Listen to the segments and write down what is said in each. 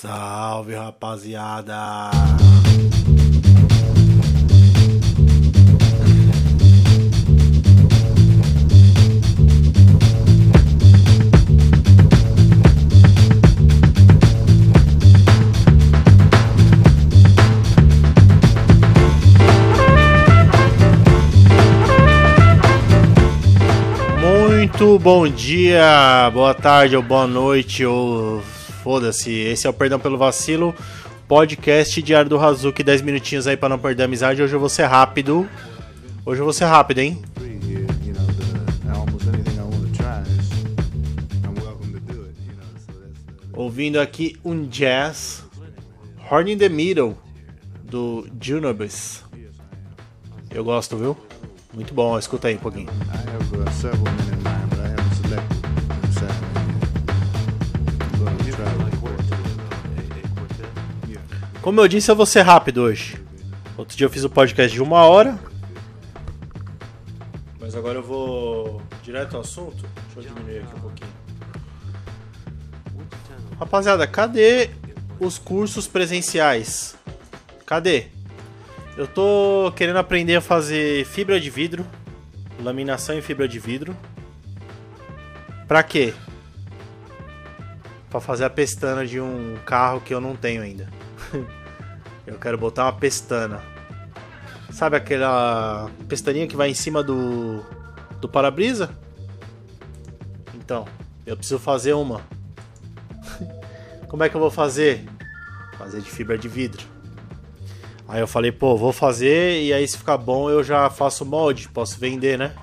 Salve rapaziada! Muito bom dia, boa tarde ou boa noite ou foda-se. Esse é o Perdão pelo Vacilo, podcast diário do Hazuki, 10 minutinhos aí para não perder a amizade. Hoje eu vou ser rápido. Hoje eu vou ser rápido, hein? Ouvindo aqui um jazz, Horn in the Middle, do Junobis. Eu gosto, viu? Muito bom, escuta aí um pouquinho. Como eu disse, eu vou ser rápido hoje. Outro dia eu fiz o um podcast de uma hora. Mas agora eu vou direto ao assunto. Deixa eu diminuir aqui um pouquinho. Rapaziada, cadê os cursos presenciais? Cadê? Eu tô querendo aprender a fazer fibra de vidro, laminação em fibra de vidro. Pra quê? Pra fazer a pestana de um carro que eu não tenho ainda. eu quero botar uma pestana. Sabe aquela pestaninha que vai em cima do do para-brisa? Então, eu preciso fazer uma. Como é que eu vou fazer? Fazer de fibra de vidro. Aí eu falei, pô, vou fazer e aí se ficar bom eu já faço molde, posso vender, né?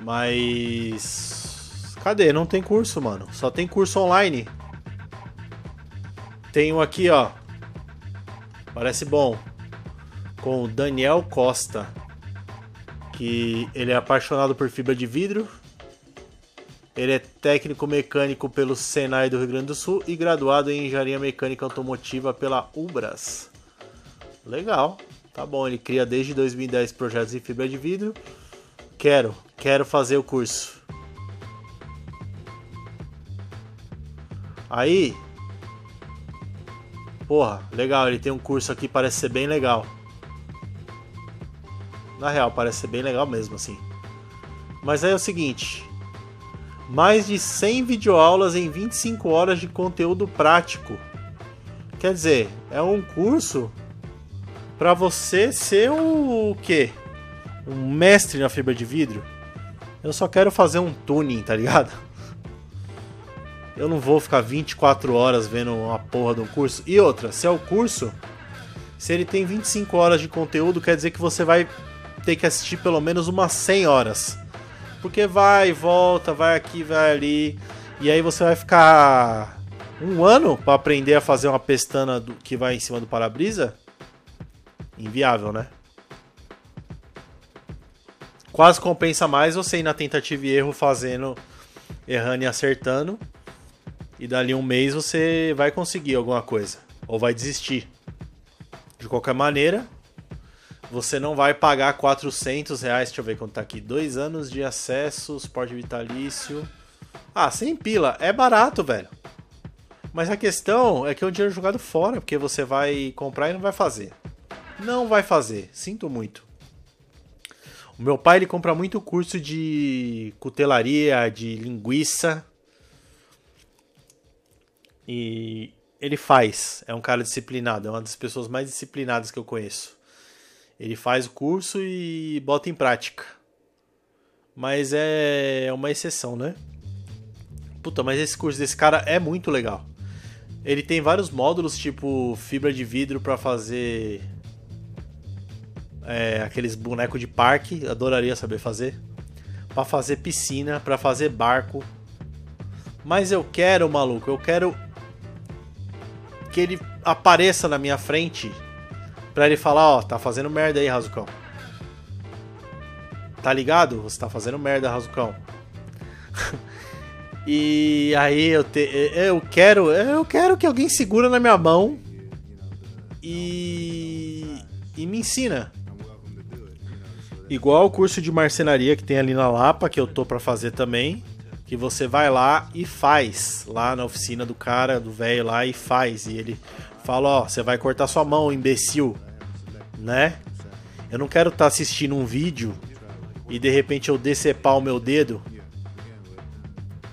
Mas. Cadê? Não tem curso, mano. Só tem curso online. Tenho aqui, ó. Parece bom. Com o Daniel Costa. Que ele é apaixonado por fibra de vidro. Ele é técnico mecânico pelo Senai do Rio Grande do Sul e graduado em engenharia mecânica automotiva pela Ubras. Legal, tá bom. Ele cria desde 2010 projetos em fibra de vidro. Quero, quero fazer o curso. Aí, porra, legal. Ele tem um curso aqui, parece ser bem legal. Na real, parece ser bem legal mesmo, assim. Mas é o seguinte: mais de 100 videoaulas em 25 horas de conteúdo prático. Quer dizer, é um curso para você ser o, o quê? Um mestre na fibra de vidro? Eu só quero fazer um tuning, tá ligado? Eu não vou ficar 24 horas vendo uma porra de um curso. E outra, se é o curso, se ele tem 25 horas de conteúdo, quer dizer que você vai ter que assistir pelo menos umas 100 horas. Porque vai, volta, vai aqui, vai ali. E aí você vai ficar um ano para aprender a fazer uma pestana do, que vai em cima do para-brisa? Inviável, né? Quase compensa mais você ir na tentativa e erro fazendo, errando e acertando. E dali um mês você vai conseguir alguma coisa. Ou vai desistir. De qualquer maneira, você não vai pagar 400 reais. Deixa eu ver quanto tá aqui. Dois anos de acesso, suporte vitalício. Ah, sem pila. É barato, velho. Mas a questão é que é um dinheiro jogado fora, porque você vai comprar e não vai fazer. Não vai fazer. Sinto muito. O meu pai ele compra muito curso de cutelaria, de linguiça. E ele faz. É um cara disciplinado. É uma das pessoas mais disciplinadas que eu conheço. Ele faz o curso e bota em prática. Mas é uma exceção, né? Puta, mas esse curso desse cara é muito legal. Ele tem vários módulos, tipo fibra de vidro para fazer é, aqueles bonecos de parque, adoraria saber fazer. Para fazer piscina, para fazer barco. Mas eu quero, maluco, eu quero que ele apareça na minha frente pra ele falar, ó, tá fazendo merda aí, Razucão. Tá ligado? Você tá fazendo merda, Razucão. e aí eu te, eu quero, eu quero que alguém segura na minha mão e e me ensina. Igual o curso de marcenaria que tem ali na Lapa, que eu tô para fazer também, que você vai lá e faz lá na oficina do cara, do velho lá e faz. E ele fala, ó, você vai cortar sua mão, imbecil, né? Eu não quero estar tá assistindo um vídeo e de repente eu decepar o meu dedo,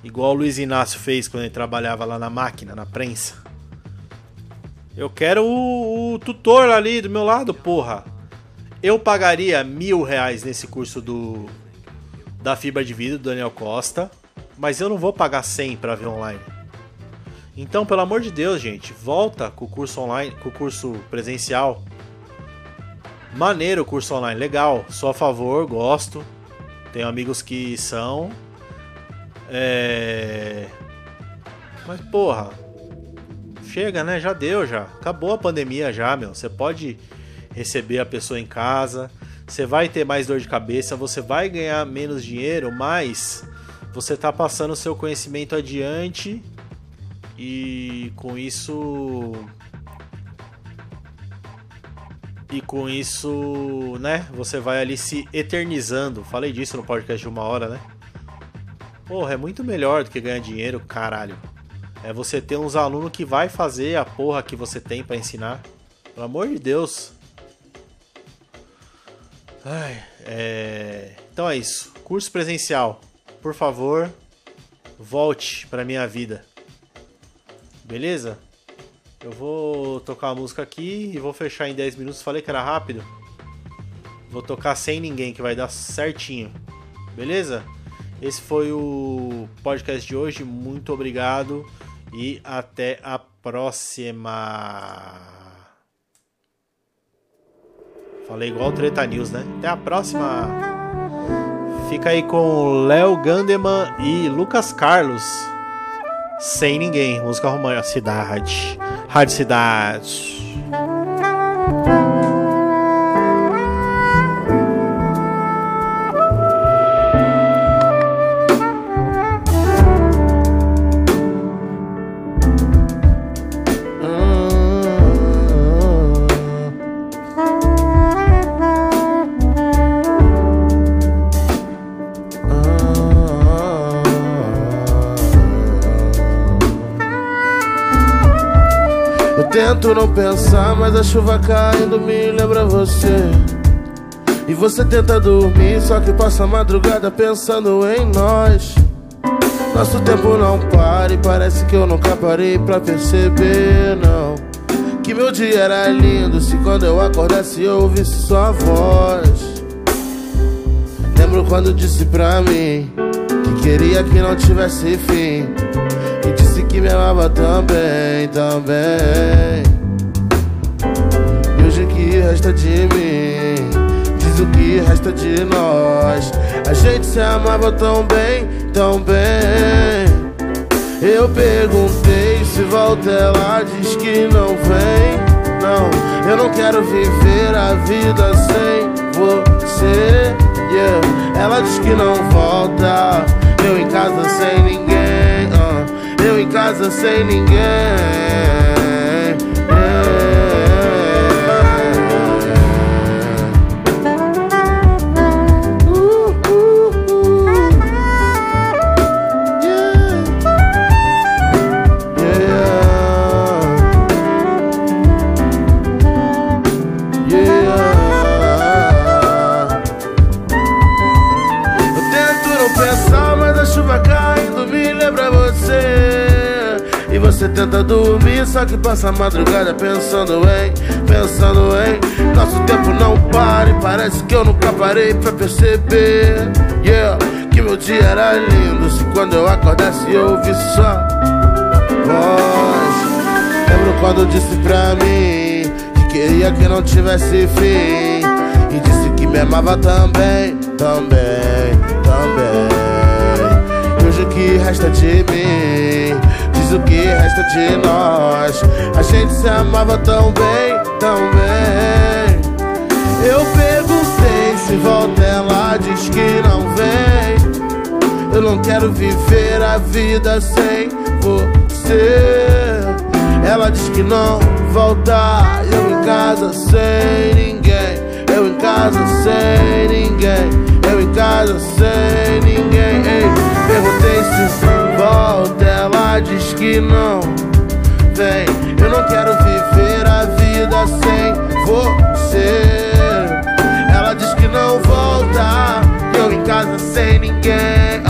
igual o Luiz Inácio fez quando ele trabalhava lá na máquina, na prensa. Eu quero o, o tutor ali do meu lado, porra. Eu pagaria mil reais nesse curso do da fibra de vidro do Daniel Costa mas eu não vou pagar 100 para ver online. Então, pelo amor de Deus, gente, volta com o curso online, com o curso presencial. Maneiro o curso online, legal, sou a favor, gosto. Tenho amigos que são. É... Mas porra, chega, né? Já deu já. Acabou a pandemia já, meu. Você pode receber a pessoa em casa, você vai ter mais dor de cabeça, você vai ganhar menos dinheiro, mas você está passando o seu conhecimento adiante e com isso e com isso, né, você vai ali se eternizando. Falei disso no podcast de uma hora, né? Porra, é muito melhor do que ganhar dinheiro, caralho. É você ter uns alunos que vai fazer a porra que você tem para ensinar. Pelo amor de Deus. Ai, é... Então é isso. Curso presencial por favor, volte para minha vida. Beleza? Eu vou tocar a música aqui e vou fechar em 10 minutos. Falei que era rápido. Vou tocar sem ninguém, que vai dar certinho. Beleza? Esse foi o podcast de hoje. Muito obrigado e até a próxima. Falei igual o Treta News, né? Até a próxima. Fica aí com Léo Gandeman e Lucas Carlos. Sem ninguém. Música romântica. Cidade. Rádio Cidade. Tento não pensar, mas a chuva caindo me lembra você. E você tenta dormir, só que passa a madrugada pensando em nós. Nosso tempo não para e parece que eu nunca parei pra perceber, não. Que meu dia era lindo se quando eu acordasse eu ouvisse sua voz. Lembro quando disse pra mim que queria que não tivesse fim que me amava também, também. E hoje o que resta de mim? Diz o que resta de nós. A gente se amava tão bem, tão bem. Eu perguntei se volta, ela diz que não vem. Não, eu não quero viver a vida sem você. Yeah. Ela diz que não volta. Eu em casa sem ninguém em casa sem ninguém Você tenta dormir, só que passa a madrugada pensando em, pensando em. Nosso tempo não para e parece que eu nunca parei pra perceber Yeah, que meu dia era lindo. Se quando eu acordasse eu ouvisse sua voz. Lembro quando disse pra mim Que queria que não tivesse fim. E disse que me amava também, também, também. E hoje o que resta de mim o que resta de nós. A gente se amava tão bem, tão bem. Eu perguntei se volta, ela diz que não vem. Eu não quero viver a vida sem você. Ela diz que não volta. Eu em casa sem ninguém. Eu em casa sem ninguém. Eu em em casa sem ninguém. Ei, perguntei se volta, ela diz que não. Vem, eu não quero viver a vida sem você. Ela diz que não volta, eu em casa sem ninguém.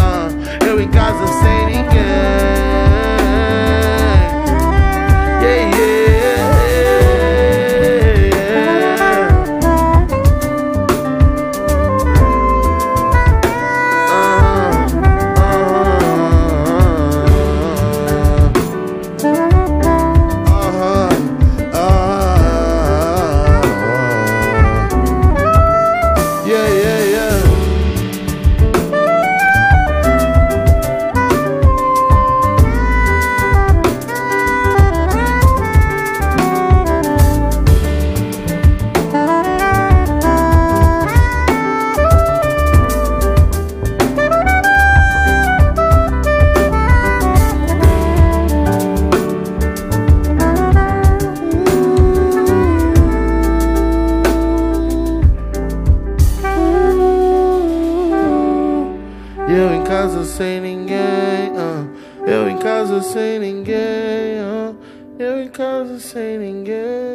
Sem ninguém, ah. eu em casa sem ninguém, ah. eu em casa sem ninguém.